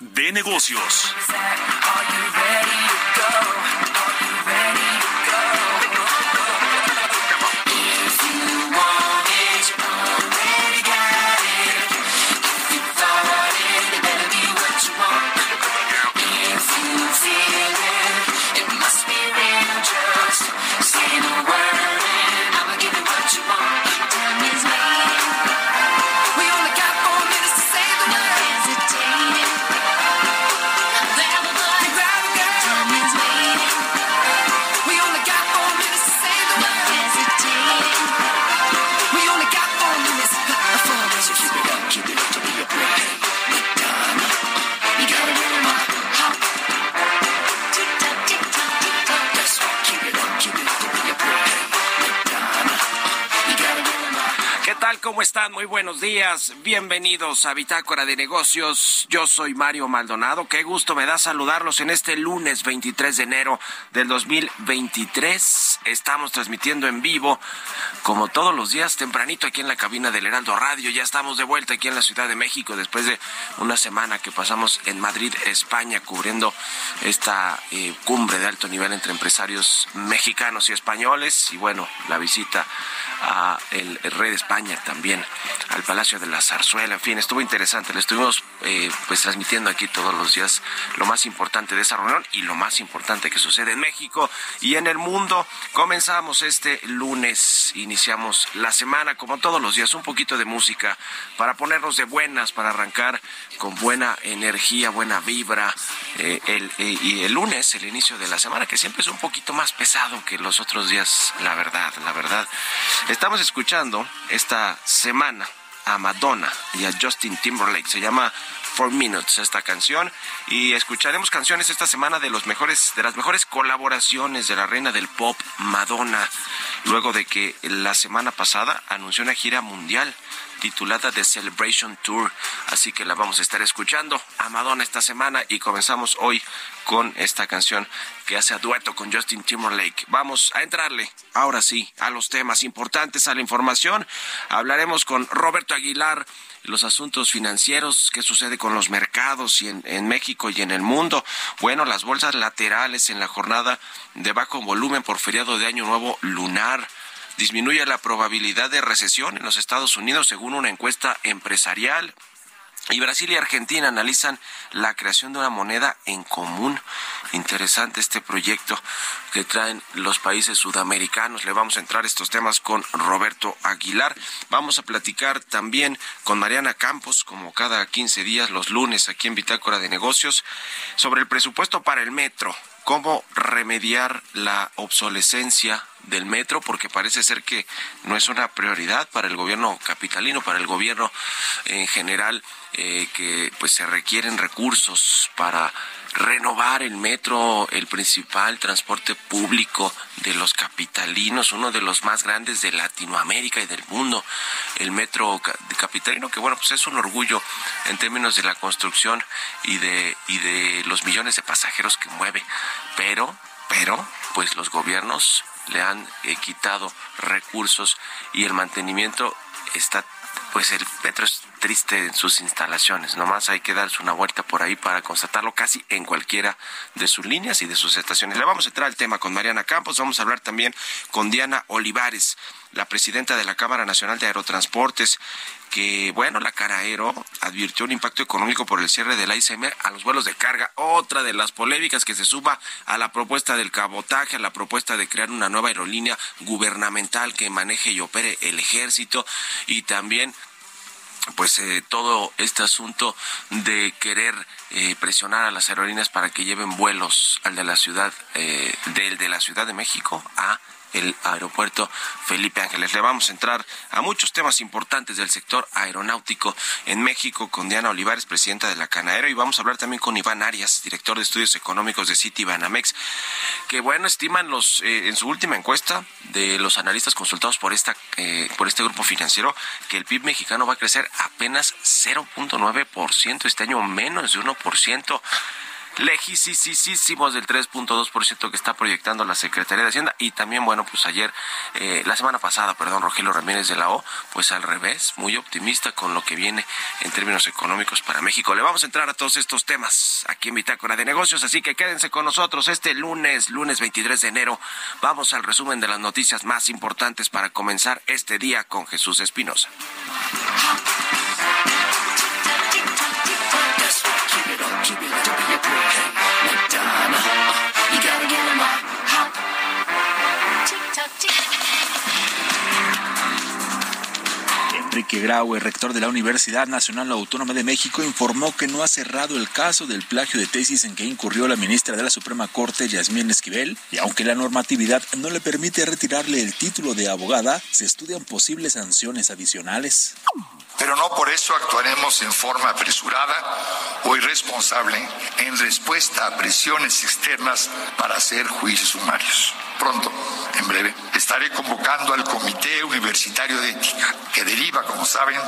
de negocios. ¿Cómo están? Muy buenos días. Bienvenidos a Bitácora de Negocios. Yo soy Mario Maldonado. Qué gusto me da saludarlos en este lunes 23 de enero del 2023. Estamos transmitiendo en vivo, como todos los días, tempranito aquí en la cabina del Heraldo Radio. Ya estamos de vuelta aquí en la Ciudad de México después de una semana que pasamos en Madrid, España, cubriendo esta eh, cumbre de alto nivel entre empresarios mexicanos y españoles. Y bueno, la visita a el, rey de España también, al Palacio de la Zarzuela, en fin, estuvo interesante, le estuvimos eh, pues transmitiendo aquí todos los días lo más importante de esa reunión y lo más importante que sucede en México y en el mundo. Comenzamos este lunes, iniciamos la semana como todos los días, un poquito de música para ponernos de buenas, para arrancar con buena energía, buena vibra. Eh, eh, y el lunes, el inicio de la semana, que siempre es un poquito más pesado que los otros días, la verdad, la verdad. Estamos escuchando esta semana a Madonna y a Justin Timberlake. Se llama Four Minutes esta canción y escucharemos canciones esta semana de los mejores de las mejores colaboraciones de la reina del pop Madonna luego de que la semana pasada anunció una gira mundial titulada The Celebration Tour. Así que la vamos a estar escuchando a Madonna esta semana y comenzamos hoy con esta canción que hace a dueto con Justin Timberlake. Vamos a entrarle ahora sí a los temas importantes, a la información. Hablaremos con Roberto Aguilar los asuntos financieros, qué sucede con los mercados y en, en, México y en el mundo. Bueno, las bolsas laterales en la jornada de bajo volumen por feriado de Año Nuevo lunar disminuye la probabilidad de recesión en los Estados Unidos según una encuesta empresarial. Y Brasil y Argentina analizan la creación de una moneda en común. Interesante este proyecto que traen los países sudamericanos. Le vamos a entrar estos temas con Roberto Aguilar. Vamos a platicar también con Mariana Campos, como cada 15 días, los lunes, aquí en Bitácora de Negocios, sobre el presupuesto para el metro cómo remediar la obsolescencia del metro, porque parece ser que no es una prioridad para el gobierno capitalino, para el gobierno en general, eh, que pues se requieren recursos para renovar el metro, el principal transporte público de los capitalinos, uno de los más grandes de Latinoamérica y del mundo, el metro capitalino, que bueno, pues es un orgullo en términos de la construcción y de, y de los millones de pasajeros que mueve, pero, pero, pues los gobiernos le han eh, quitado recursos y el mantenimiento está pues el metro es triste en sus instalaciones. Nomás hay que darse una vuelta por ahí para constatarlo casi en cualquiera de sus líneas y de sus estaciones. Le vamos a entrar al tema con Mariana Campos. Vamos a hablar también con Diana Olivares. la presidenta de la Cámara Nacional de Aerotransportes, que, bueno, la cara aero advirtió un impacto económico por el cierre de la ICM a los vuelos de carga. Otra de las polémicas que se suba a la propuesta del cabotaje, a la propuesta de crear una nueva aerolínea gubernamental que maneje y opere el ejército y también pues eh, todo este asunto de querer eh, presionar a las aerolíneas para que lleven vuelos al de la ciudad eh, del de la Ciudad de México a el aeropuerto Felipe Ángeles. Le vamos a entrar a muchos temas importantes del sector aeronáutico en México con Diana Olivares, presidenta de la Canaero, y vamos a hablar también con Iván Arias, director de estudios económicos de City Banamex, que bueno, estiman los eh, en su última encuesta de los analistas consultados por esta eh, por este grupo financiero que el PIB mexicano va a crecer apenas 0.9% este año, menos de 1% lejísimos del 3.2% que está proyectando la Secretaría de Hacienda y también, bueno, pues ayer, eh, la semana pasada, perdón, Rogelio Ramírez de la O, pues al revés, muy optimista con lo que viene en términos económicos para México. Le vamos a entrar a todos estos temas aquí en Bitácora de Negocios, así que quédense con nosotros este lunes, lunes 23 de enero. Vamos al resumen de las noticias más importantes para comenzar este día con Jesús Espinosa. Enrique Graue, rector de la Universidad Nacional Autónoma de México, informó que no ha cerrado el caso del plagio de tesis en que incurrió la ministra de la Suprema Corte, Yasmín Esquivel, y aunque la normatividad no le permite retirarle el título de abogada, se estudian posibles sanciones adicionales pero no por eso actuaremos en forma apresurada o irresponsable en respuesta a presiones externas para hacer juicios sumarios. Pronto, en breve, estaré convocando al Comité Universitario de Ética, que deriva, como saben,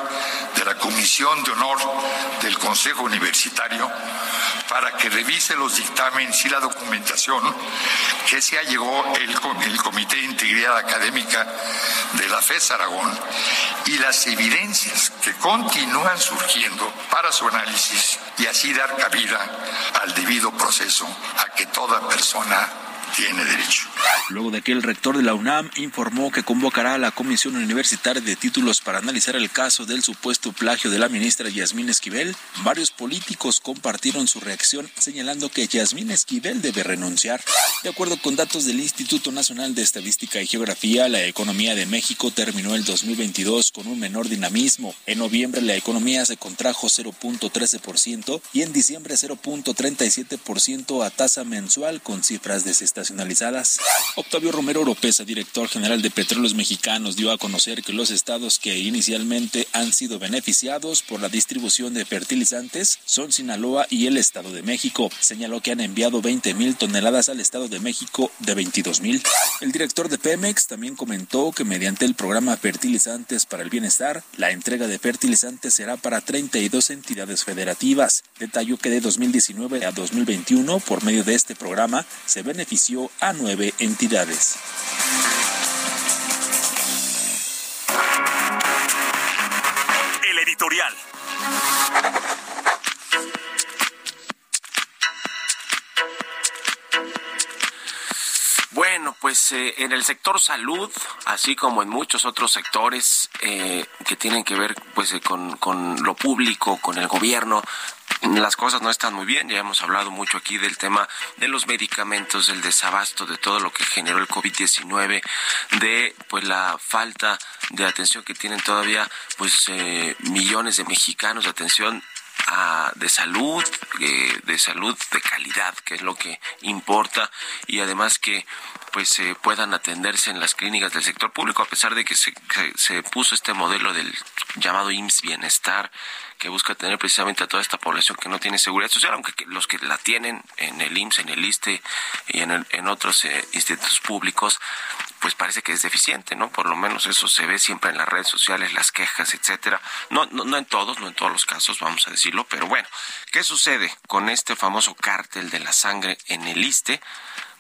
de la Comisión de Honor del Consejo Universitario, para que revise los dictámenes y la documentación que se allegó el, el Comité de Integridad Académica de la FES Aragón y las evidencias que continúan surgiendo para su análisis y así dar cabida al debido proceso a que toda persona tiene derecho. Luego de que el rector de la UNAM informó que convocará a la Comisión Universitaria de Títulos para analizar el caso del supuesto plagio de la ministra Yasmín Esquivel, varios políticos compartieron su reacción señalando que Yasmín Esquivel debe renunciar. De acuerdo con datos del Instituto Nacional de Estadística y Geografía, la economía de México terminó el 2022 con un menor dinamismo. En noviembre la economía se contrajo 0.13% y en diciembre 0.37% a tasa mensual con cifras Octavio Romero Oropesa, director general de Petróleos Mexicanos, dio a conocer que los estados que inicialmente han sido beneficiados por la distribución de fertilizantes son Sinaloa y el Estado de México. Señaló que han enviado 20 mil toneladas al Estado de México de 22 mil. El director de Pemex también comentó que mediante el programa Fertilizantes para el Bienestar, la entrega de fertilizantes será para 32 entidades federativas. Detalló que de 2019 a 2021, por medio de este programa, se benefició a nueve entidades el editorial. Bueno, pues eh, en el sector salud, así como en muchos otros sectores eh, que tienen que ver pues eh, con, con lo público, con el gobierno, las cosas no están muy bien. Ya hemos hablado mucho aquí del tema de los medicamentos, del desabasto, de todo lo que generó el COVID-19, de pues la falta de atención que tienen todavía pues eh, millones de mexicanos de atención de salud, eh, de salud de calidad, que es lo que importa, y además que pues eh, puedan atenderse en las clínicas del sector público, a pesar de que se, se puso este modelo del llamado IMSS Bienestar, que busca tener precisamente a toda esta población que no tiene seguridad social, aunque los que la tienen en el IMSS, en el ISTE y en, en otros eh, institutos públicos, pues parece que es deficiente, ¿no? Por lo menos eso se ve siempre en las redes sociales, las quejas, etcétera. No, no, no en todos, no en todos los casos, vamos a decirlo, pero bueno, ¿qué sucede con este famoso cártel de la sangre en el ISTE?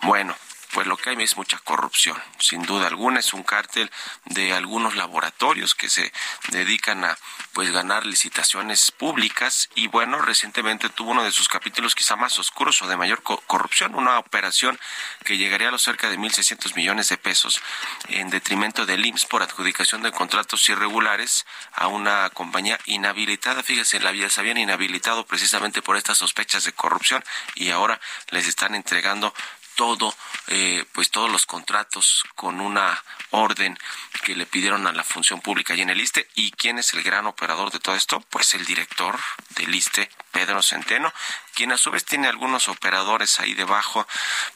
Bueno, pues lo que hay es mucha corrupción. Sin duda alguna es un cártel de algunos laboratorios que se dedican a pues ganar licitaciones públicas y bueno, recientemente tuvo uno de sus capítulos quizá más oscuros o de mayor corrupción, una operación que llegaría a los cerca de 1.600 millones de pesos en detrimento del IMSS por adjudicación de contratos irregulares a una compañía inhabilitada. Fíjese, la se habían inhabilitado precisamente por estas sospechas de corrupción y ahora les están entregando todo, eh, pues todos los contratos con una orden que le pidieron a la función pública y en el ISTE. ¿Y quién es el gran operador de todo esto? Pues el director del ISTE, Pedro Centeno, quien a su vez tiene algunos operadores ahí debajo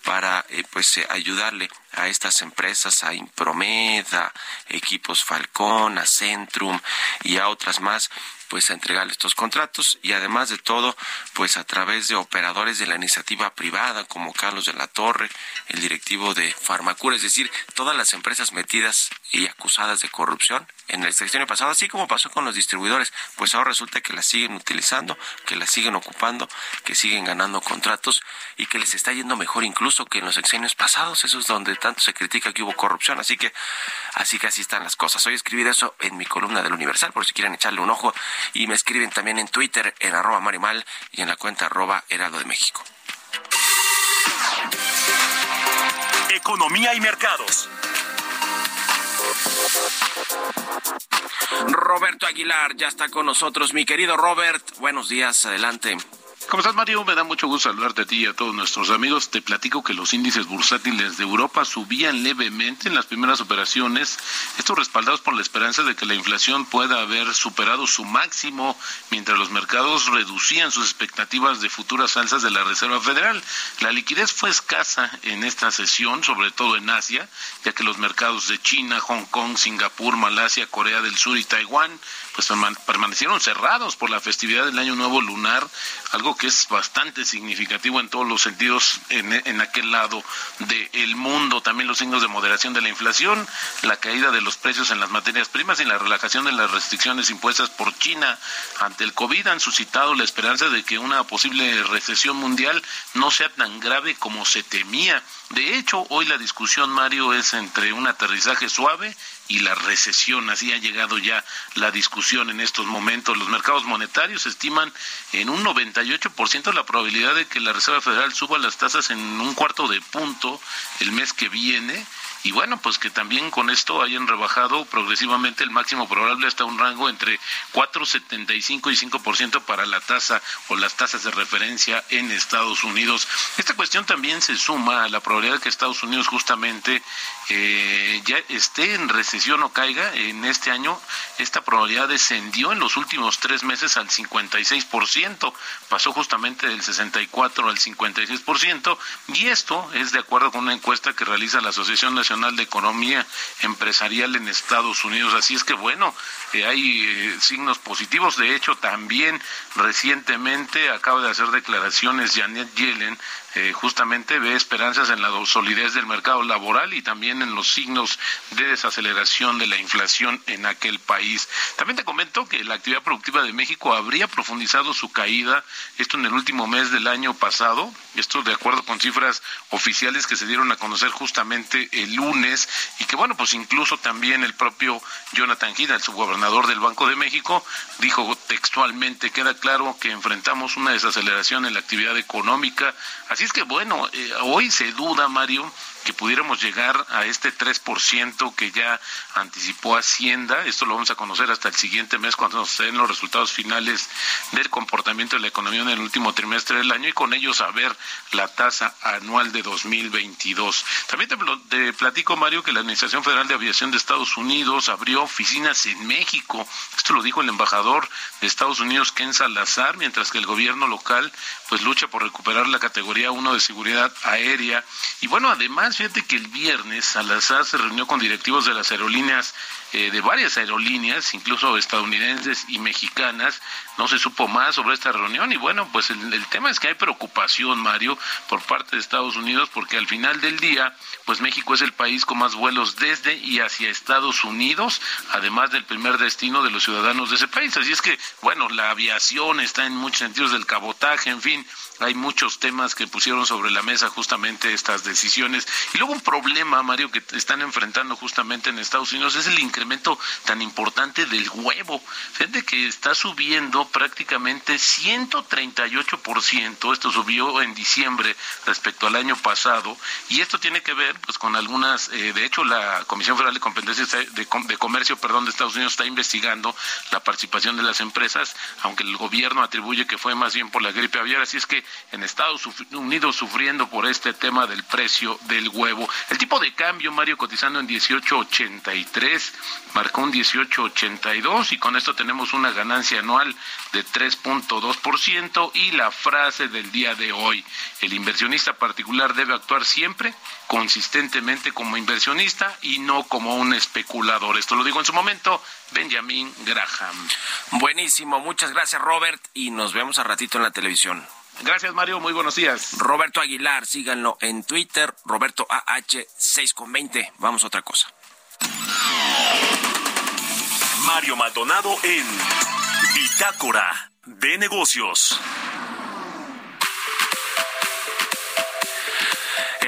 para eh, pues eh, ayudarle a estas empresas, a Impromed, a Equipos Falcón, a Centrum y a otras más pues a entregar estos contratos y además de todo pues a través de operadores de la iniciativa privada como Carlos de la Torre, el directivo de Farmacura, es decir, todas las empresas metidas y acusadas de corrupción en el sexenio pasado, así como pasó con los distribuidores, pues ahora resulta que las siguen utilizando, que las siguen ocupando, que siguen ganando contratos y que les está yendo mejor incluso que en los sexenios pasados, eso es donde tanto se critica que hubo corrupción, así que así que así están las cosas. Hoy escribí eso en mi columna del Universal, por si quieren echarle un ojo, y me escriben también en Twitter, en arroba marimal y en la cuenta arroba heraldo de México. Economía y mercados. Roberto Aguilar ya está con nosotros. Mi querido Robert, buenos días, adelante. ¿Cómo estás, Mario? Me da mucho gusto saludarte a ti y a todos nuestros amigos. Te platico que los índices bursátiles de Europa subían levemente en las primeras operaciones, estos respaldados por la esperanza de que la inflación pueda haber superado su máximo, mientras los mercados reducían sus expectativas de futuras alzas de la Reserva Federal. La liquidez fue escasa en esta sesión, sobre todo en Asia, ya que los mercados de China, Hong Kong, Singapur, Malasia, Corea del Sur y Taiwán pues permanecieron cerrados por la festividad del Año Nuevo Lunar, algo que es bastante significativo en todos los sentidos en, aquel lado del mundo. También los signos de moderación de la inflación, la caída de los precios en las materias primas y la relajación de las restricciones impuestas por China ante el COVID han suscitado la esperanza de que una posible recesión mundial no sea tan grave como se temía. De hecho, hoy la discusión, Mario, es entre un aterrizaje suave y la recesión. Así ha llegado ya la discusión en estos momentos. Los mercados monetarios estiman en un 98% la probabilidad de que la Reserva Federal suba las tasas en un cuarto de punto el mes que viene y bueno, pues que también con esto hayan rebajado progresivamente el máximo probable hasta un rango entre 4,75 y 5% para la tasa o las tasas de referencia en Estados Unidos. Esta cuestión también se suma a la probabilidad de que Estados Unidos justamente eh, ya esté en recesión o caiga en este año. Esta probabilidad descendió en los últimos tres meses al 56%, pasó justamente del 64 al 56%, y esto es de acuerdo con una encuesta que realiza la Asociación Nacional de Economía Empresarial en Estados Unidos. Así es que bueno, eh, hay eh, signos positivos. De hecho, también recientemente acaba de hacer declaraciones Janet Yellen, eh, justamente ve esperanzas en la solidez del mercado laboral y también en los signos de desaceleración de la inflación en aquel país. También te comento que la actividad productiva de México habría profundizado su caída, esto en el último mes del año pasado, esto de acuerdo con cifras oficiales que se dieron a conocer justamente el lunes y que bueno, pues incluso también el propio Jonathan Gida, el subgobernador del Banco de México, dijo textualmente, queda claro que enfrentamos una desaceleración en la actividad económica, así es que bueno, eh, hoy se duda, Mario, que pudiéramos llegar a este 3% que ya anticipó Hacienda. Esto lo vamos a conocer hasta el siguiente mes cuando se den los resultados finales del comportamiento de la economía en el último trimestre del año y con ello saber la tasa anual de 2022. También te, te platico, Mario, que la Administración Federal de Aviación de Estados Unidos abrió oficinas en México. Esto lo dijo el embajador de Estados Unidos, Ken Salazar, mientras que el gobierno local pues lucha por recuperar la categoría 1 de seguridad aérea. Y bueno, además fíjate que el viernes Salazar se reunió con directivos de las aerolíneas, eh, de varias aerolíneas, incluso estadounidenses y mexicanas. No se supo más sobre esta reunión y bueno, pues el, tema es que hay preocupación, Mario, por parte de Estados Unidos, porque al final del día, pues México es el país con más vuelos desde y hacia Estados Unidos, además del primer destino de los ciudadanos de ese país. Así es que, bueno, la aviación está en muchos sentidos del cabotaje, en fin, hay muchos temas que pusieron sobre la mesa justamente estas decisiones. Y luego un problema, Mario, que están enfrentando justamente en Estados Unidos es el incremento tan importante del huevo. Fíjate que está subiendo prácticamente 138%, esto subió en diciembre respecto al año pasado, y esto tiene que ver pues con algunas, eh, de hecho la Comisión Federal de Competencia de, de Comercio, perdón, de Estados Unidos está investigando la participación de las empresas, aunque el gobierno atribuye que fue más bien por la gripe aviar, así es que en Estados Unidos sufriendo por este tema del precio del huevo. El tipo de cambio, Mario, cotizando en 18.83, marcó un 18.82 y con esto tenemos una ganancia anual de 3.2% y la frase del día de hoy, el inversionista particular debe actuar siempre consistentemente como inversionista y no como un especulador. Esto lo digo en su momento, Benjamin Graham. Buenísimo, muchas gracias Robert y nos vemos a ratito en la televisión. Gracias Mario, muy buenos días. Roberto Aguilar, síganlo en Twitter, Roberto AH6 con 20. Vamos a otra cosa. Mario Maldonado en Bitácora de Negocios.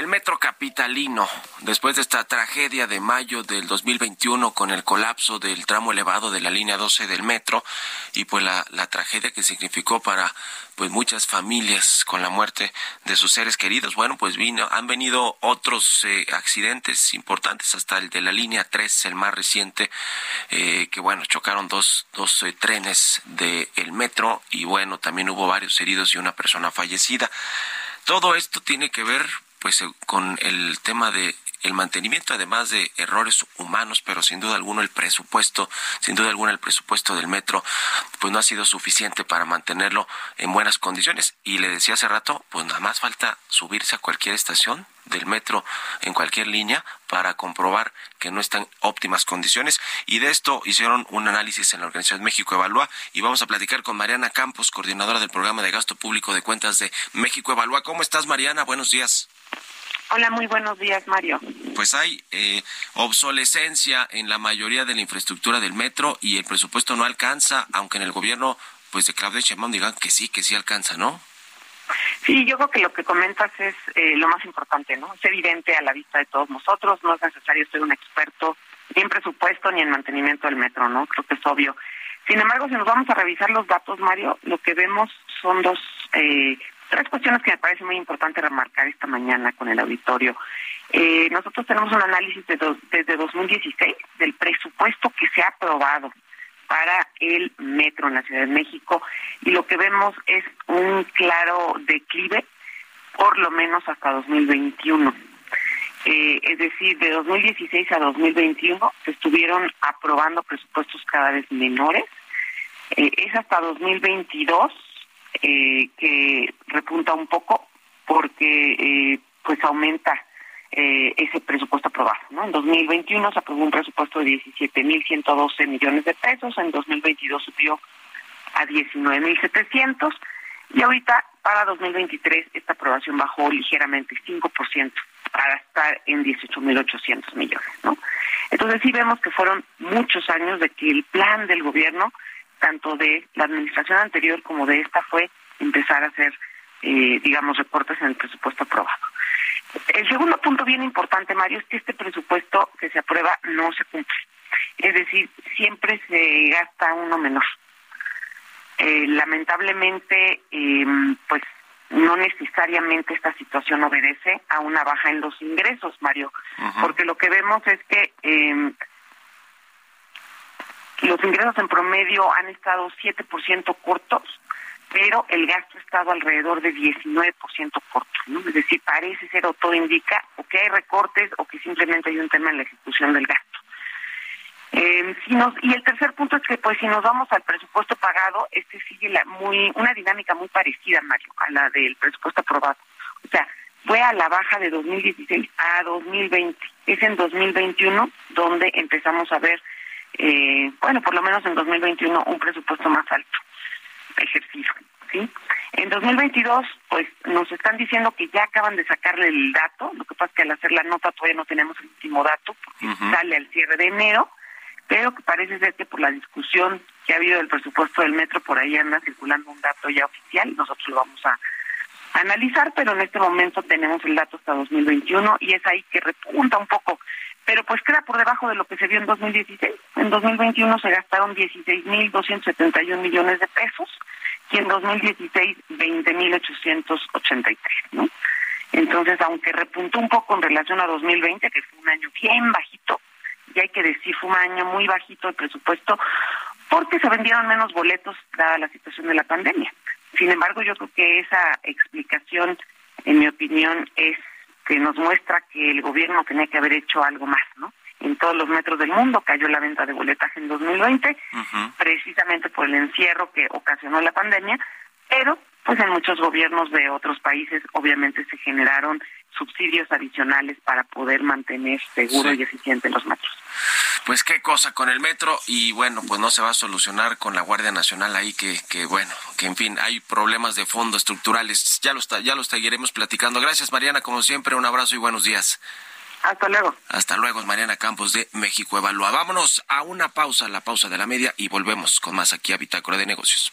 Metro capitalino, después de esta tragedia de mayo del 2021 con el colapso del tramo elevado de la línea 12 del metro y pues la, tragedia que significó para pues muchas familias con la muerte de sus seres queridos. Bueno, pues vino, han venido otros eh, accidentes importantes, hasta el de la línea 3, el más reciente, eh, que bueno, chocaron dos, dos eh, trenes del el metro y bueno, también hubo varios heridos y una persona fallecida. Todo esto tiene que ver pues eh, con el tema de el mantenimiento, además de errores humanos, pero sin duda alguna el presupuesto, sin duda alguna el presupuesto del metro, pues no ha sido suficiente para mantenerlo en buenas condiciones. Y le decía hace rato, pues nada más falta subirse a cualquier estación del metro en cualquier línea para comprobar que no están óptimas condiciones. Y de esto hicieron un análisis en la Organización México Evalúa y vamos a platicar con Mariana Campos, coordinadora del programa de gasto público de cuentas de México Evalúa. ¿Cómo estás, Mariana? Buenos días. Hola, muy buenos días, Mario. Pues hay eh, obsolescencia en la mayoría de la infraestructura del metro y el presupuesto no alcanza, aunque en el gobierno pues de Claudia Sheinbaum digan que sí, que sí alcanza, ¿no? Sí, yo creo que lo que comentas es eh, lo más importante, ¿no? Es evidente a la vista de todos nosotros, no es necesario ser un experto ni en presupuesto ni en mantenimiento del metro, ¿no? Creo que es obvio. Sin embargo, si nos vamos a revisar los datos, Mario, lo que vemos son dos eh, Tres cuestiones que me parece muy importante remarcar esta mañana con el auditorio. Eh, nosotros tenemos un análisis de desde 2016 del presupuesto que se ha aprobado para el metro en la Ciudad de México y lo que vemos es un claro declive, por lo menos hasta 2021. Eh, es decir, de 2016 a 2021 se estuvieron aprobando presupuestos cada vez menores. Eh, es hasta 2022 eh, que repunta un poco porque eh, pues aumenta eh, ese presupuesto aprobado. ¿no? En 2021 se aprobó un presupuesto de 17.112 millones de pesos, en 2022 subió a 19.700 y ahorita para 2023 esta aprobación bajó ligeramente 5% para estar en 18.800 millones. ¿no? Entonces sí vemos que fueron muchos años de que el plan del gobierno tanto de la administración anterior como de esta fue empezar a hacer, eh, digamos, reportes en el presupuesto aprobado. El segundo punto bien importante, Mario, es que este presupuesto que se aprueba no se cumple. Es decir, siempre se gasta uno menor. Eh, lamentablemente, em, pues no necesariamente esta situación obedece a una baja en los ingresos, Mario, porque lo que vemos es que eh, los ingresos en promedio han estado 7% cortos, pero el gasto ha estado alrededor de 19% corto. ¿no? Es decir, parece ser o todo indica o que hay recortes o que simplemente hay un tema en la ejecución del gasto. Eh, y el tercer punto es que, pues, si nos vamos al presupuesto pagado, este sigue la, muy una dinámica muy parecida, Mario, a la del presupuesto aprobado. O sea, fue a la baja de 2016 a 2020. Es en 2021 donde empezamos a ver eh, bueno, por lo menos en 2021 un presupuesto más alto ejercicio, ¿sí? En 2022, pues nos están diciendo que ya acaban de sacarle el dato, lo que pasa es que al hacer la nota todavía no tenemos el último dato, porque sale al cierre de enero, pero que parece ser que por la discusión que ha habido del presupuesto del metro, por ahí anda circulando un dato ya oficial, nosotros lo vamos a, analizar, pero en este momento tenemos el dato hasta 2021 y es ahí que repunta un poco, pero pues queda por debajo de lo que se vio en 2016. En 2021 se gastaron 16.271 millones de pesos y en 2016 20.883, ¿no? Entonces, aunque repuntó un poco en relación a 2020, que fue un año bien bajito, y hay que decir, fue un año muy bajito el presupuesto, porque se vendieron menos boletos dada la situación de la pandemia. Sin embargo, yo creo que esa explicación, en mi opinión, es que nos muestra que el gobierno tenía que haber hecho algo más, ¿no? En todos los metros del mundo cayó la venta de boletaje en 2020, precisamente por el encierro que ocasionó la pandemia, pero pues en muchos gobiernos de otros países obviamente se generaron subsidios adicionales para poder mantener seguro y eficiente los metros. Pues qué cosa con el metro y bueno, pues no se va a solucionar con la Guardia Nacional ahí que, que bueno, que en fin, hay problemas de fondo estructurales. Ya los, ya los seguiremos platicando. Gracias Mariana, como siempre, un abrazo y buenos días. Hasta luego. Hasta luego, Mariana Campos de México Evalúa. Vámonos a una pausa, la pausa de la media y volvemos con más aquí a Bitácora de Negocios.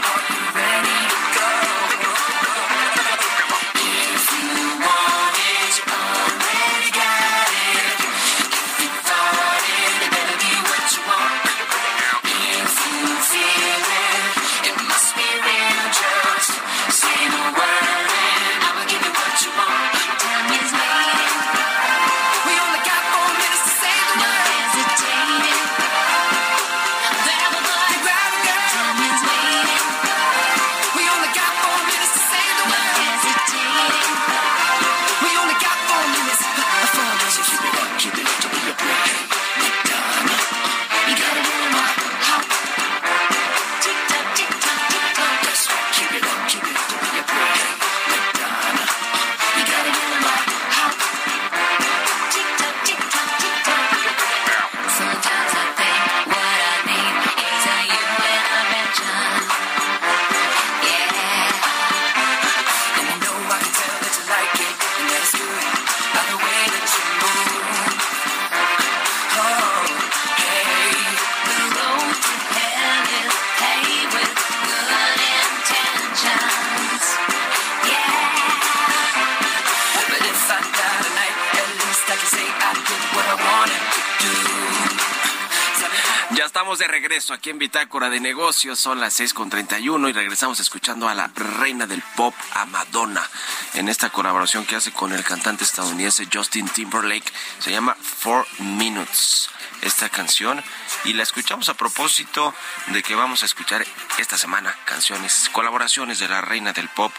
Regreso aquí en Bitácora de Negocios. Son las 6.31 y regresamos escuchando a la reina del pop, a Madonna, en esta colaboración que hace con el cantante estadounidense Justin Timberlake. Se llama Four Minutes esta canción y la escuchamos a propósito de que vamos a escuchar esta semana canciones, colaboraciones de la reina del pop,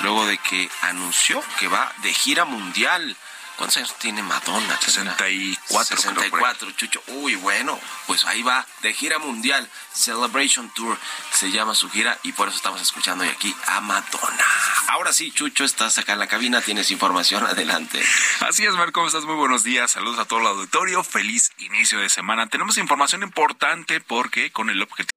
luego de que anunció que va de gira mundial ¿Cuántos años tiene Madonna? 64. 64, Chucho. Uy, bueno, pues ahí va, de gira mundial, Celebration Tour, se llama su gira y por eso estamos escuchando hoy aquí a Madonna. Ahora sí, Chucho, estás acá en la cabina, tienes información, adelante. Así es, Marco, ¿cómo estás? Muy buenos días, saludos a todo el auditorio, feliz inicio de semana. Tenemos información importante porque con el objetivo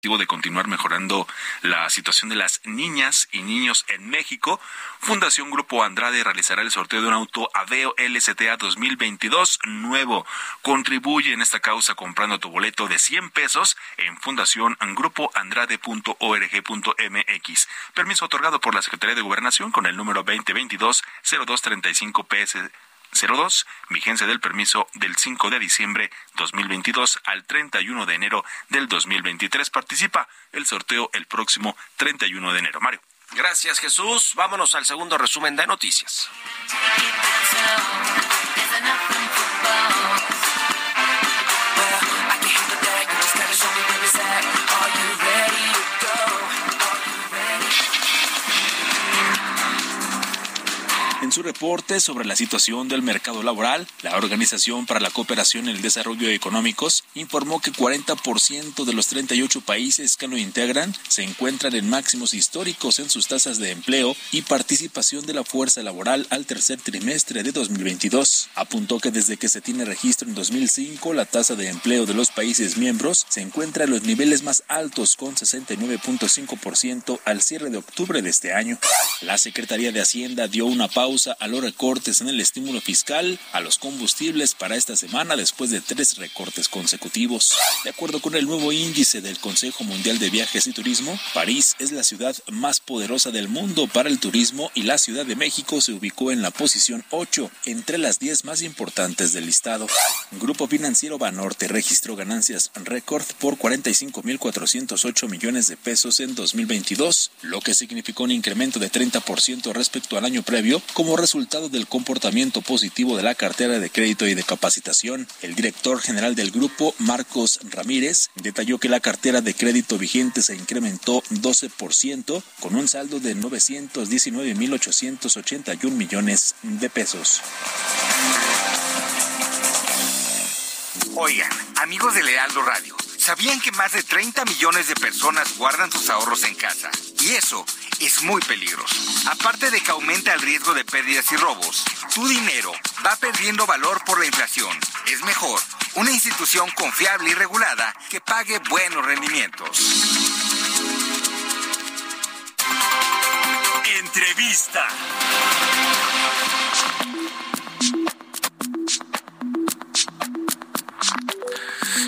De continuar mejorando la situación de las niñas y niños en México, Fundación Grupo Andrade realizará el sorteo de un auto Aveo LSTA 2022 nuevo. Contribuye en esta causa comprando tu boleto de 100 pesos en Fundación Grupoandrade.org.mx. Permiso otorgado por la Secretaría de Gobernación con el número 2022 0235 PS 02, vigencia del permiso del 5 de diciembre 2022 al 31 de enero del 2023. Participa el sorteo el próximo 31 de enero. Mario. Gracias Jesús. Vámonos al segundo resumen de noticias. En su reporte sobre la situación del mercado laboral, la Organización para la Cooperación y el Desarrollo Económicos informó que 40% de los 38 países que lo integran se encuentran en máximos históricos en sus tasas de empleo y participación de la fuerza laboral al tercer trimestre de 2022. Apuntó que desde que se tiene registro en 2005, la tasa de empleo de los países miembros se encuentra en los niveles más altos con 69.5% al cierre de octubre de este año. La Secretaría de Hacienda dio una pausa a los recortes en el estímulo fiscal a los combustibles para esta semana después de tres recortes consecutivos. De acuerdo con el nuevo índice del Consejo Mundial de Viajes y Turismo, París es la ciudad más poderosa del mundo para el turismo y la Ciudad de México se ubicó en la posición 8 entre las 10 más importantes del listado. Grupo Financiero Banorte registró ganancias récord por 45.408 millones de pesos en 2022, lo que significó un incremento de 30% respecto al año previo, como resultado del comportamiento positivo de la cartera de crédito y de capacitación. El director general del grupo, Marcos Ramírez, detalló que la cartera de crédito vigente se incrementó 12% con un saldo de 919.881 millones de pesos. Oigan, amigos de Lealdo Radio, ¿sabían que más de 30 millones de personas guardan sus ahorros en casa? Y eso es muy peligroso. Aparte de que aumenta el riesgo de pérdidas y robos, tu dinero va perdiendo valor por la inflación. Es mejor una institución confiable y regulada que pague buenos rendimientos. Entrevista.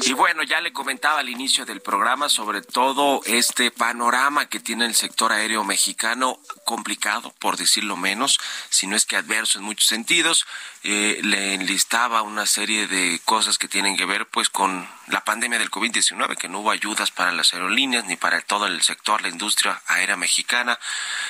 Y bueno, ya le comentaba al inicio del programa sobre todo este panorama que tiene el sector aéreo mexicano, complicado, por decirlo menos, si no es que adverso en muchos sentidos. Eh, le enlistaba una serie de cosas que tienen que ver pues con la pandemia del COVID-19, que no hubo ayudas para las aerolíneas ni para todo el sector, la industria aérea mexicana.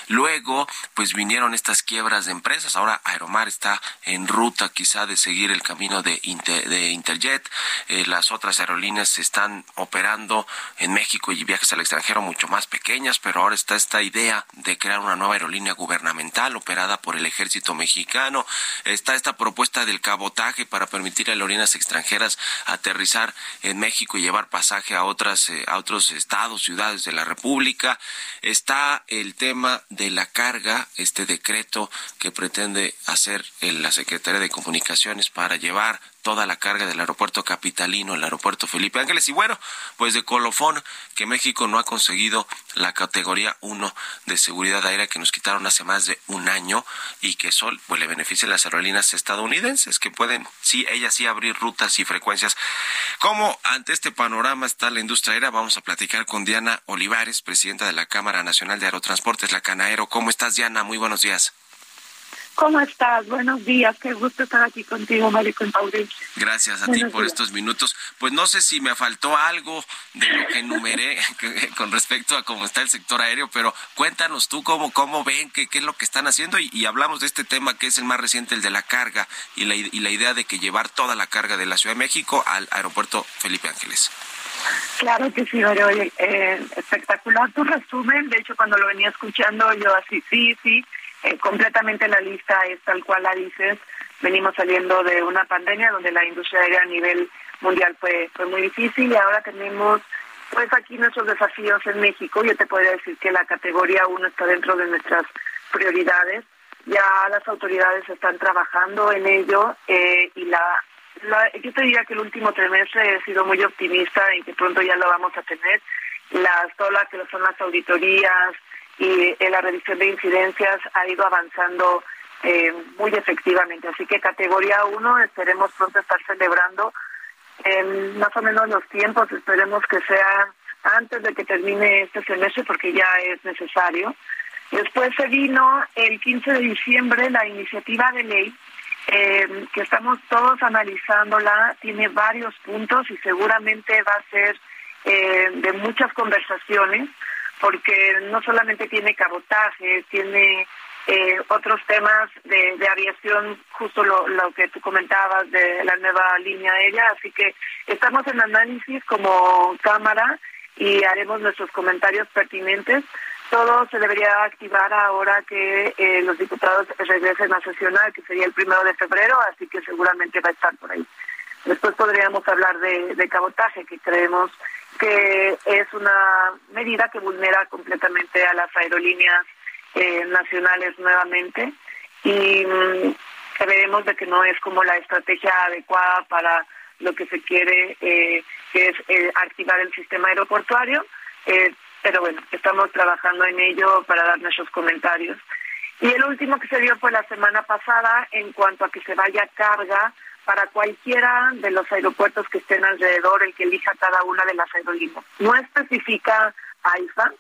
Luego, pues vinieron estas quiebras de empresas. Ahora Aeromar está en ruta quizá de seguir el camino de, de Interjet. Eh, las otras aerolíneas están operando en México y viajes al extranjero mucho más pequeñas, pero ahora está esta idea de crear una nueva aerolínea gubernamental operada por el ejército mexicano. Está esta propuesta del cabotaje para permitir a aerolíneas extranjeras aterrizar en México y llevar pasaje a otras eh, a otros estados, ciudades de la República. Está el tema de la carga, este decreto que pretende hacer la Secretaría de Comunicaciones para llevar toda la carga del aeropuerto capitalino, el aeropuerto Felipe Ángeles. Y bueno, pues de colofón que México no ha conseguido la categoría 1 de seguridad aérea que nos quitaron hace más de un año y que eso pues, le beneficia a las aerolíneas estadounidenses que pueden, sí, ellas sí abrir rutas y frecuencias. ¿Cómo ante este panorama está la industria aérea? Vamos a platicar con Diana Olivares, presidenta de la Cámara Nacional de Aerotransportes, la Canaero. ¿Cómo estás, Diana? Muy buenos días. ¿Cómo estás? Buenos días. Qué gusto estar aquí contigo, Marico Gracias a ti por estos minutos. Pues no sé si me faltó algo de lo que enumeré con respecto a cómo está el sector aéreo, pero cuéntanos tú cómo, cómo ven, qué, qué es lo que están haciendo y, hablamos de este tema que es el más reciente, el de la carga y la, y la idea de que llevar toda la carga de la Ciudad de México al aeropuerto Felipe Ángeles. Claro que sí, Mario. Eh, espectacular tu resumen. De hecho, cuando lo venía escuchando, yo así, sí, sí eh, completamente la lista es tal cual la dices. Venimos saliendo de una pandemia donde la industria aérea a nivel mundial fue, fue muy difícil y ahora tenemos pues aquí nuestros desafíos en México. Yo te podría decir que la categoría 1 está dentro de nuestras prioridades. Ya las autoridades están trabajando en ello eh, y la, yo te diría que el último trimestre he sido muy optimista en que pronto ya lo vamos a tener. Las, todas que son las auditorías, y la revisión de incidencias ha ido avanzando eh, muy efectivamente. Así que categoría 1 esperemos pronto estar celebrando en más o menos los tiempos, esperemos que sea antes de que termine este semestre porque ya es necesario. Después se vino el 15 de diciembre la iniciativa de ley eh, que estamos todos analizándola, tiene varios puntos y seguramente va a ser eh, de muchas conversaciones, porque no solamente tiene cabotaje, tiene eh, otros temas de, aviación, justo lo, lo, que tú comentabas de la nueva línea aérea, así que estamos en análisis como cámara y haremos nuestros comentarios pertinentes. Todo se debería activar ahora que eh, los diputados regresen a sesionar, que sería el primero de febrero, así que seguramente va a estar por ahí. Después podríamos hablar de, cabotaje, que creemos que es una medida que vulnera completamente a las aerolíneas eh, nacionales nuevamente y mm, creemos de que no es como la estrategia adecuada para lo que se quiere, eh, que es eh, activar el sistema aeroportuario. pero bueno, estamos trabajando en ello para dar nuestros comentarios. Y el último que se dio fue la semana pasada en cuanto a que se vaya carga para cualquiera de los aeropuertos que estén alrededor, el que elija cada una de las aerolíneas. No especifica AIFA,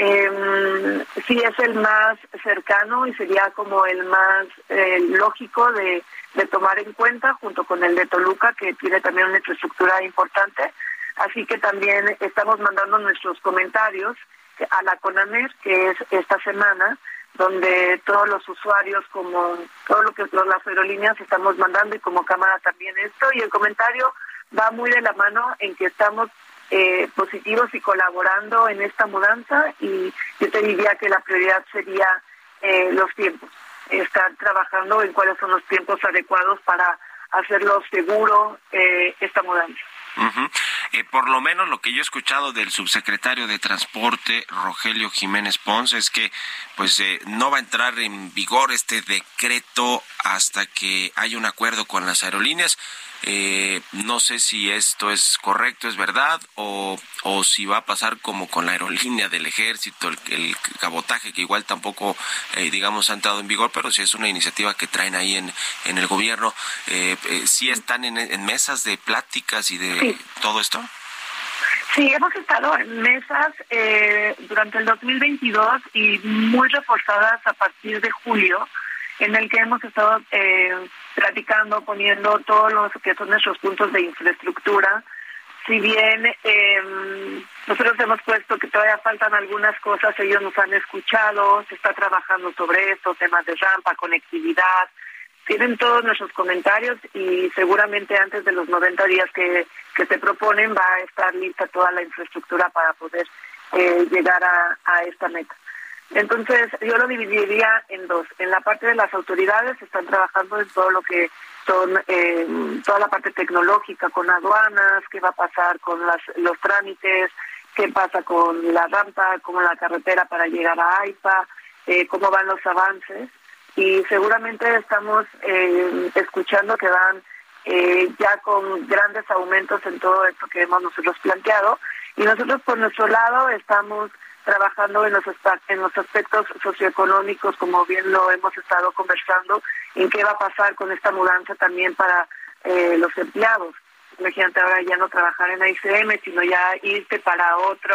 eh, sí es el más cercano y sería como el más eh, lógico de, tomar en cuenta junto con el de Toluca que tiene también una infraestructura importante así que también estamos mandando nuestros comentarios a la CONAMER que es esta semana donde todos los usuarios como todo lo que las aerolíneas estamos mandando y como cámara también esto y el comentario va muy de la mano en que estamos eh, positivos y colaborando en esta mudanza y yo te diría que la prioridad sería eh, los tiempos, estar trabajando en cuáles son los tiempos adecuados para hacerlo seguro eh, esta mudanza. Por lo menos lo que yo he escuchado del subsecretario de Transporte, Rogelio Jiménez Pons, es que pues no va a entrar en vigor este decreto hasta que haya un acuerdo con las aerolíneas. Eh, no sé si esto es correcto, es verdad, o, o si va a pasar como con la aerolínea del ejército, el, cabotaje, que igual tampoco, eh, digamos, ha entrado en vigor, pero si es una iniciativa que traen ahí en, en el gobierno. Eh, eh ¿Sí están en, mesas de pláticas y de todo esto? Sí, hemos estado en mesas eh, durante el 2022 y muy reforzadas a partir de julio en el que hemos estado eh, platicando, poniendo todos los que son nuestros puntos de infraestructura. Si bien eh, nosotros hemos puesto que todavía faltan algunas cosas, ellos nos han escuchado, se está trabajando sobre esto, temas de rampa, conectividad, tienen todos nuestros comentarios y seguramente antes de los 90 días que, que se proponen va a estar lista toda la infraestructura para poder eh, llegar a, a esta meta. Entonces, yo lo dividiría en dos. En la parte de las autoridades están trabajando en todo lo que son eh, toda la parte tecnológica con aduanas, qué va a pasar con las, los trámites, qué pasa con la rampa, con la carretera para llegar a AIPA, eh, cómo van los avances. Y seguramente estamos eh, escuchando que van ya con grandes aumentos en todo esto que hemos nosotros planteado. Y nosotros por nuestro lado estamos trabajando en los, en los aspectos socioeconómicos, como bien lo hemos estado conversando, en qué va a pasar con esta mudanza también para eh, los empleados. Imagínate ahora ya no trabajar en AICM, sino ya irte para otro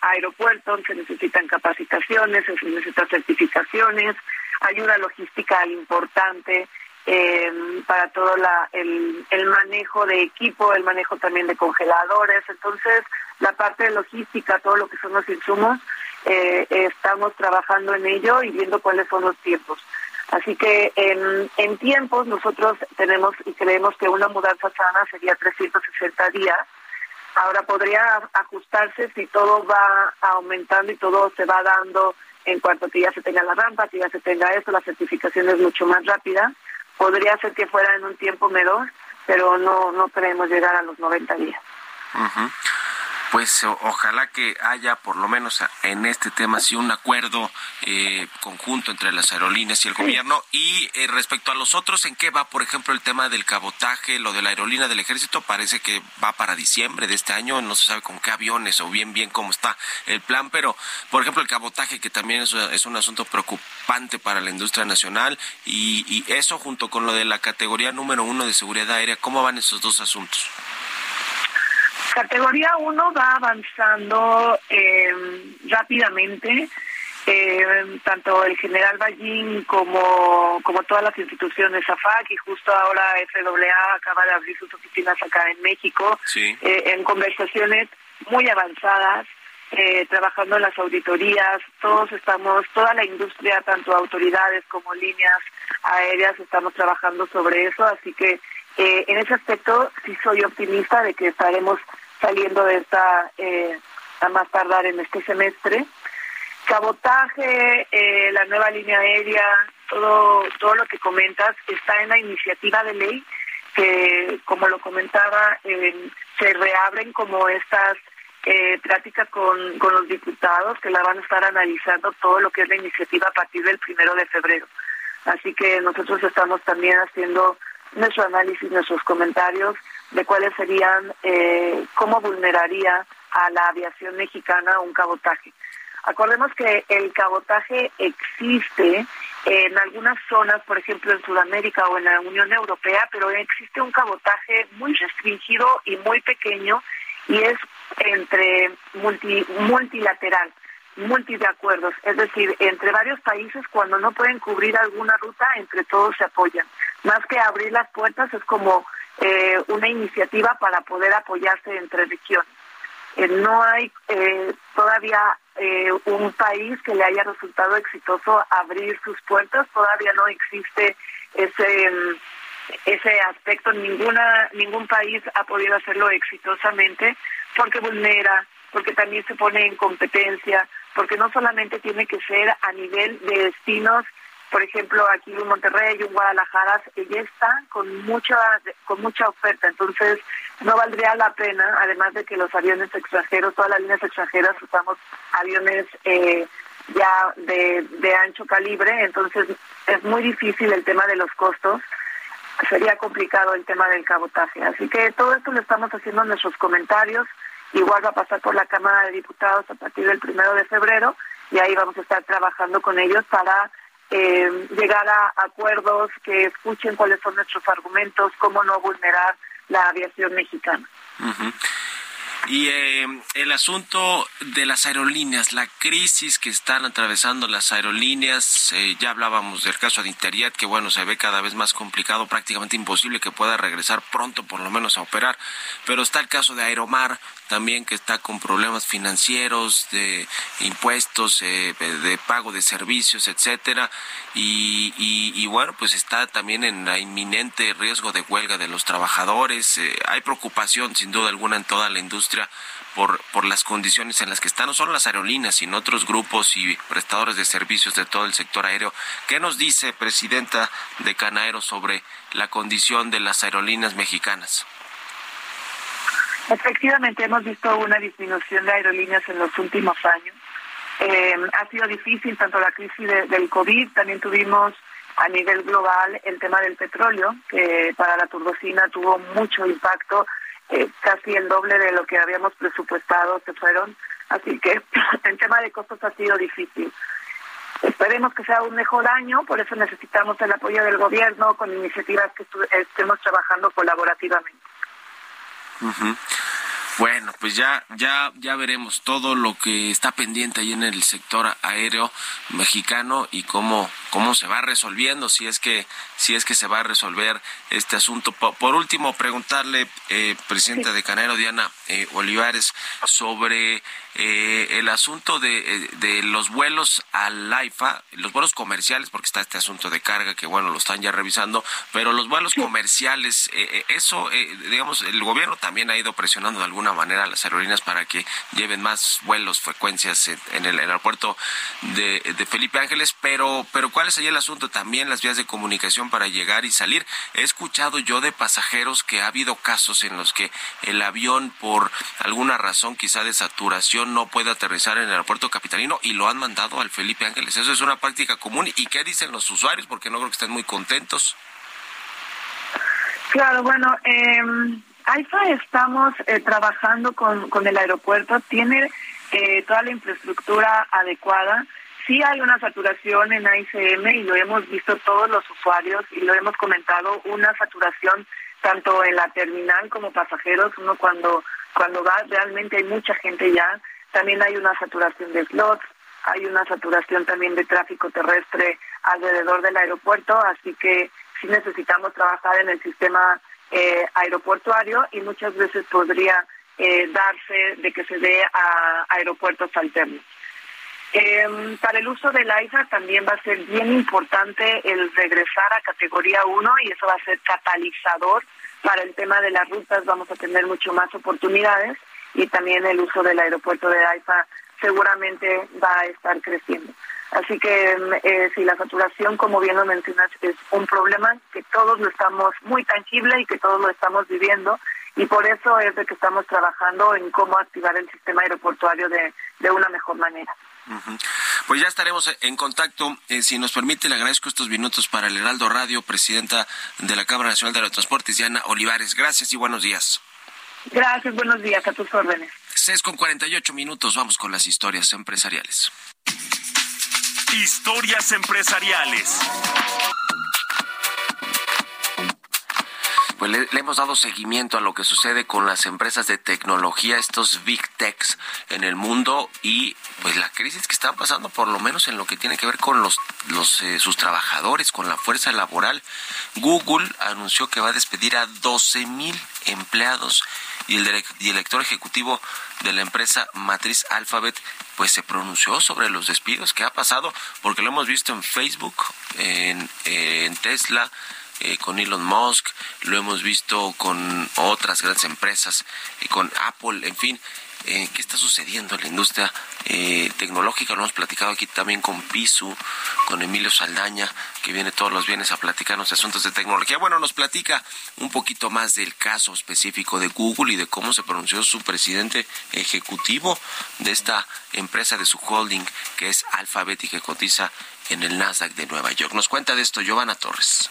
aeropuerto, se necesitan capacitaciones, se necesitan certificaciones, ayuda logística importante eh, para todo la, el, manejo de equipo, el manejo también de congeladores. Entonces, la parte de logística, todo lo que son los insumos, eh, estamos trabajando en ello y viendo cuáles son los tiempos. Así que en, en tiempos nosotros tenemos y creemos que una mudanza sana sería 360 días. Ahora podría ajustarse si todo va aumentando y todo se va dando en cuanto que ya se tenga la rampa, que ya se tenga esto, la certificación es mucho más rápida. Podría ser que fuera en un tiempo menor, pero no, no queremos llegar a los 90 días pues ojalá que haya por lo menos en este tema sí un acuerdo eh, conjunto entre las aerolíneas y el gobierno. Y eh, respecto a los otros en qué va por ejemplo el tema del cabotaje lo de la aerolínea del ejército parece que va para diciembre de este año no se sabe con qué aviones o bien bien cómo está el plan pero por ejemplo el cabotaje que también es, un asunto preocupante para la industria nacional y, y eso junto con lo de la categoría número uno de seguridad aérea cómo van esos dos asuntos Categoría 1 va avanzando eh, rápidamente. eh, tanto el general Ballín como, como todas las instituciones AFAC y justo ahora FAA acaba de abrir sus oficinas acá en México Sí. eh, en conversaciones muy avanzadas, eh, trabajando en las auditorías, todos estamos, toda la industria, tanto autoridades como líneas aéreas, estamos trabajando sobre eso, así que eh, en ese aspecto sí soy optimista de que estaremos saliendo de esta eh, a más tardar en este semestre. Cabotaje, eh, la nueva línea aérea, todo, todo lo que comentas está en la iniciativa de ley que, como lo comentaba, eh, se reabren como estas eh, con, con los diputados que la van a estar analizando todo lo que es la iniciativa a partir del primero de febrero. Así que nosotros estamos también haciendo nuestro análisis, nuestros comentarios de cuáles serían, eh, cómo vulneraría a la aviación mexicana un cabotaje. Acordemos que el cabotaje existe en algunas zonas, por ejemplo en Sudamérica o en la Unión Europea, pero existe un cabotaje muy restringido y muy pequeño y es entre multi, multilateral, multi de acuerdos, es decir, entre varios países cuando no pueden cubrir alguna ruta, entre todos se apoyan. Más que abrir las puertas es como eh, una iniciativa para poder apoyarse entre regiones. Eh, no hay eh, todavía eh, un país que le haya resultado exitoso abrir sus puertas, todavía no existe ese ese aspecto, ninguna ningún país ha podido hacerlo exitosamente porque vulnera, porque también se pone en competencia, porque no solamente tiene que ser a nivel de destinos por ejemplo, aquí en Monterrey y en Guadalajara ya están con mucha con mucha oferta, entonces no valdría la pena, además de que los aviones extranjeros, todas las líneas extranjeras usamos aviones eh, ya de, de ancho calibre, entonces es muy difícil el tema de los costos, sería complicado el tema del cabotaje, así que todo esto lo estamos haciendo en nuestros comentarios, igual va a pasar por la Cámara de Diputados a partir del primero de febrero y ahí vamos a estar trabajando con ellos para eh, llegar a acuerdos que escuchen cuáles son nuestros argumentos, cómo no vulnerar la aviación mexicana. Ujú. Y eh, el asunto de las aerolíneas, la crisis que están atravesando las aerolíneas, eh, ya hablábamos del caso de Interjet, que bueno, se ve cada vez más complicado, prácticamente imposible que pueda regresar pronto por lo menos a operar, pero está el caso de Aeromar también que está con problemas financieros, de impuestos, eh, de pago de servicios, etcétera, y, bueno, pues está también en la inminente riesgo de huelga de los trabajadores. Eh, hay preocupación sin duda alguna en toda la industria por, por las condiciones en las que están no solo las aerolíneas, sino otros grupos y prestadores de servicios de todo el sector aéreo. ¿Qué nos dice, Presidenta de Canaero, sobre la condición de las aerolíneas mexicanas? Efectivamente, hemos visto una disminución de aerolíneas en los últimos años. Eh, ha sido difícil tanto la crisis de, del COVID, también tuvimos a nivel global el tema del petróleo, que para la turbocina tuvo mucho impacto, eh, casi el doble de lo que habíamos presupuestado se fueron, así que el tema de costos ha sido difícil. Esperemos que sea un mejor año, por eso necesitamos el apoyo del gobierno con iniciativas que estemos trabajando colaborativamente. Bueno, pues ya, ya, ya veremos todo lo que está pendiente ahí en el sector aéreo mexicano y cómo, cómo se va resolviendo, si es que, si es que se va a resolver este asunto. Por, último, preguntarle, eh, presidenta de Canero, Diana eh, Olivares, sobre eh, el asunto de, de, los vuelos al AIFA, los vuelos comerciales, porque está este asunto de carga que, bueno, lo están ya revisando, pero los vuelos comerciales, eh, eso, eh, digamos, el gobierno también ha ido presionando de alguna manera a las aerolíneas para que lleven más vuelos, frecuencias en, en el, aeropuerto de, de, Felipe Ángeles, pero, pero ¿cuál es ahí el asunto? También las vías de comunicación para llegar y salir. He escuchado yo de pasajeros que ha habido casos en los que el avión, por alguna razón quizá de saturación, no puede aterrizar en el aeropuerto capitalino y lo han mandado al Felipe Ángeles. Eso es una práctica común. ¿Y qué dicen los usuarios? Porque no creo que estén muy contentos. Claro, bueno, eh, estamos eh, trabajando con, con el aeropuerto, tiene eh, toda la infraestructura adecuada. Sí hay una saturación en AICM y lo hemos visto todos los usuarios y lo hemos comentado, una saturación tanto en la terminal como pasajeros, uno cuando, cuando va realmente hay mucha gente ya, también hay una saturación de slots, hay una saturación también de tráfico terrestre alrededor del aeropuerto, así que sí necesitamos trabajar en el sistema eh, aeroportuario y muchas veces podría eh, darse de que se dé a aeropuertos alternos. Em, para el uso del AISA también va a ser bien importante el regresar a categoría 1 y eso va a ser catalizador para el tema de las rutas, vamos a tener mucho más oportunidades y también el uso del aeropuerto de AIFA seguramente va a estar creciendo. Así que em, eh, si la saturación, como bien lo mencionas, es un problema que todos lo estamos muy tangible y que todos lo estamos viviendo y por eso es de que estamos trabajando en cómo activar el sistema aeroportuario de, de una mejor manera. Pues ya estaremos en contacto. Eh, si nos permite, le agradezco estos minutos para el Heraldo Radio, presidenta de la Cámara Nacional de Aerotransportes, Diana Olivares. Gracias y buenos días. Gracias, buenos días, a tus órdenes. 6 con 48 minutos, vamos con las historias empresariales. Historias empresariales. Pues le, hemos dado seguimiento a lo que sucede con las empresas de tecnología, estos big techs en el mundo y pues la crisis que están pasando, por lo menos en lo que tiene que ver con los, los eh, sus trabajadores, con la fuerza laboral. Google anunció que va a despedir a 12 mil empleados y el, director ejecutivo de la empresa matriz Alphabet pues se pronunció sobre los despidos que ha pasado porque lo hemos visto en Facebook, en, en Tesla, eh, con Elon Musk, lo hemos visto con otras grandes empresas, y con Apple, en fin. Eh, ¿Qué está sucediendo en la industria eh, tecnológica? Lo hemos platicado aquí también con Pisu, con Emilio Saldaña, que viene todos los viernes a platicarnos asuntos de tecnología. Bueno, nos platica un poquito más del caso específico de Google y de cómo se pronunció su presidente ejecutivo de esta empresa de su holding, que es Alphabet y que cotiza en el Nasdaq de Nueva York. Nos cuenta de esto Giovanna Torres.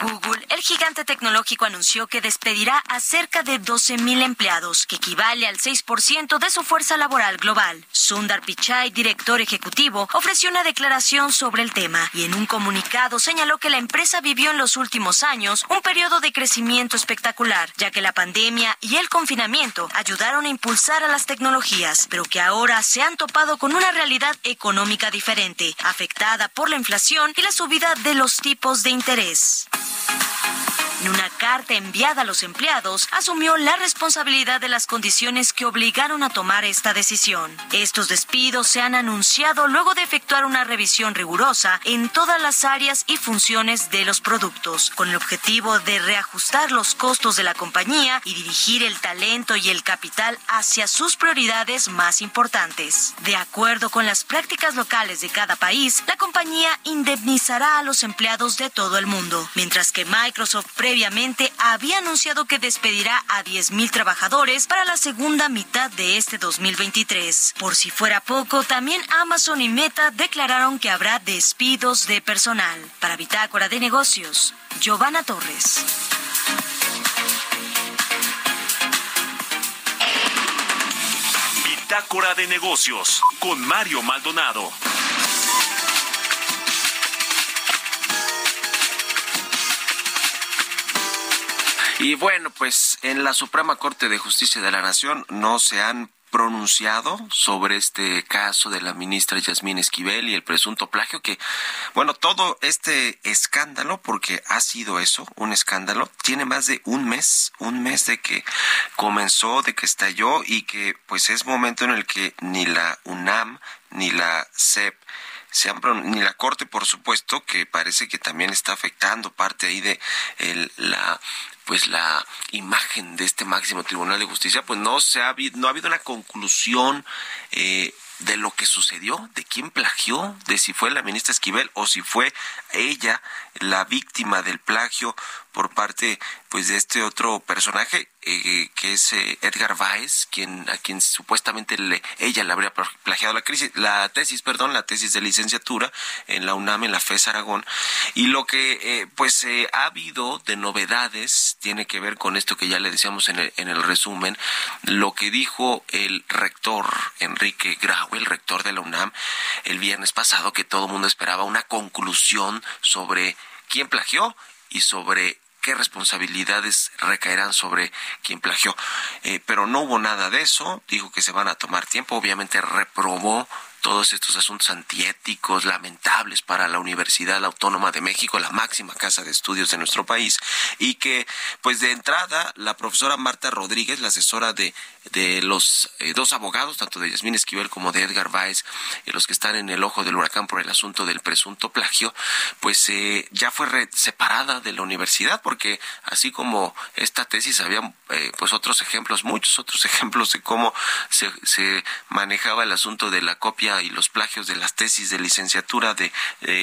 Google, el gigante tecnológico anunció que despedirá a cerca de 12.000 empleados, que equivale al 6% de su fuerza laboral global. Sundar Pichai, director ejecutivo, ofreció una declaración sobre el tema y en un comunicado señaló que la empresa vivió en los últimos años un periodo de crecimiento espectacular, ya que la pandemia y el confinamiento ayudaron a impulsar a las tecnologías, pero que ahora se han topado con una realidad económica diferente, afectada por la inflación y la subida de los tipos de interés. En una carta enviada a los empleados, asumió la responsabilidad de las condiciones que obligaron a tomar esta decisión. Estos despidos se han anunciado luego de efectuar una revisión rigurosa en todas las áreas y funciones de los productos, con el objetivo de reajustar los costos de la compañía y dirigir el talento y el capital hacia sus prioridades más importantes. De acuerdo con las prácticas locales de cada país, la compañía indemnizará a los empleados de todo el mundo, mientras que Microsoft previamente había anunciado que despedirá a 10.000 trabajadores para la segunda mitad de este 2023. Por si fuera poco, también Amazon y Meta declararon que habrá despidos de personal. Para Bitácora de Negocios, Giovanna Torres. Bitácora de Negocios con Mario Maldonado. Y bueno, pues en la Suprema Corte de Justicia de la Nación no se han pronunciado sobre este caso de la ministra Yasmín Esquivel y el presunto plagio que, bueno, todo este escándalo, porque ha sido eso, un escándalo, tiene más de un mes, un mes de que comenzó, de que estalló y que pues es momento en el que ni la UNAM ni la CEP se han, ni la Corte, por supuesto, que parece que también está afectando parte ahí de la pues la imagen de este máximo tribunal de justicia pues no se ha no ha habido una conclusión eh, de lo que sucedió, de quién plagió, de si fue la ministra Esquivel o si fue ella la víctima del plagio por parte pues de este otro personaje eh, que es eh, Edgar Váez, quien a quien supuestamente le, ella le habría plagiado la crisis, la tesis, perdón, la tesis de licenciatura en la UNAM en la FES Aragón. Y lo que eh, pues ha habido de novedades tiene que ver con esto que ya le decíamos en el, en el resumen, lo que dijo el rector Enrique Grau, el rector de la UNAM, el viernes pasado que todo el mundo esperaba una conclusión sobre quién plagió y sobre qué responsabilidades recaerán sobre quien plagió. Eh, pero no hubo nada de eso, dijo que se van a tomar tiempo, obviamente reprobó todos estos asuntos antiéticos lamentables para la Universidad Autónoma de México, la máxima casa de estudios de nuestro país, y que, pues de entrada, la profesora Marta Rodríguez, la asesora de, de los eh, dos abogados, tanto de Yasmín Esquivel como de Edgar Váez, y los que están en el ojo del huracán por el asunto del presunto plagio, pues eh, ya fue separada de la universidad, porque así como esta tesis había eh, pues otros ejemplos, muchos otros ejemplos de cómo se, se manejaba el asunto de la copia y los plagios de las tesis de licenciatura de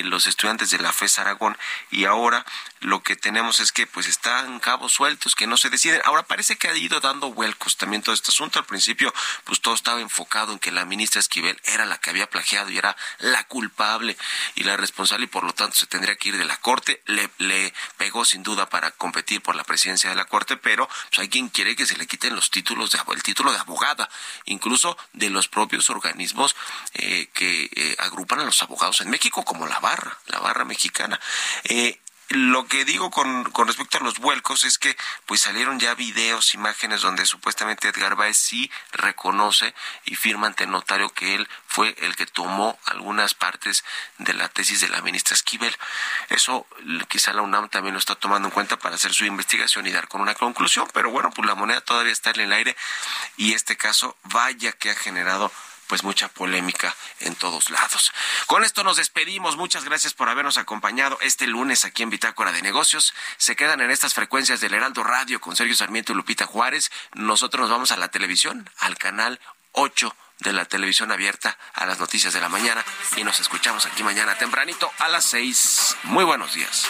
los estudiantes de la FES Aragón. Y ahora lo que tenemos es que pues están cabos sueltos que no se deciden. Ahora parece que ha ido dando vuelcos también todo este asunto. Al principio pues todo estaba enfocado en que la ministra Esquivel era la que había plagiado y era la culpable y la responsable y por lo tanto se tendría que ir de la corte. Le, le pegó sin duda para competir por la presidencia de la corte, pero pues, hay quien quiere que se le quiten los títulos de el título de abogada, incluso de los propios organismos eh, que eh, agrupan a los abogados en México, como la barra, la barra mexicana. Eh, lo que digo con, con, respecto a los vuelcos es que pues salieron ya videos, imágenes donde supuestamente Edgar Baez sí reconoce y firma ante el notario que él fue el que tomó algunas partes de la tesis de la ministra Esquivel. Eso quizá la UNAM también lo está tomando en cuenta para hacer su investigación y dar con una conclusión, pero bueno, pues la moneda todavía está en el aire y este caso vaya que ha generado pues mucha polémica en todos lados. Con esto nos despedimos. Muchas gracias por habernos acompañado este lunes aquí en Bitácora de Negocios. Se quedan en estas frecuencias del Heraldo Radio con Sergio Sarmiento y Lupita Juárez. Nosotros nos vamos a la televisión, al canal 8 de la televisión abierta a las noticias de la mañana y nos escuchamos aquí mañana tempranito a las 6. Muy buenos días.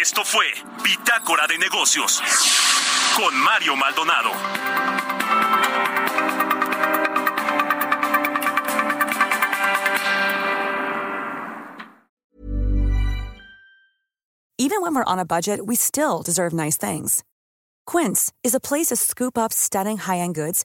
Esto fue Bitácora de Negocios con Mario Maldonado. Even when we're on a budget, we still deserve nice things. Quince is a place to scoop up stunning high-end goods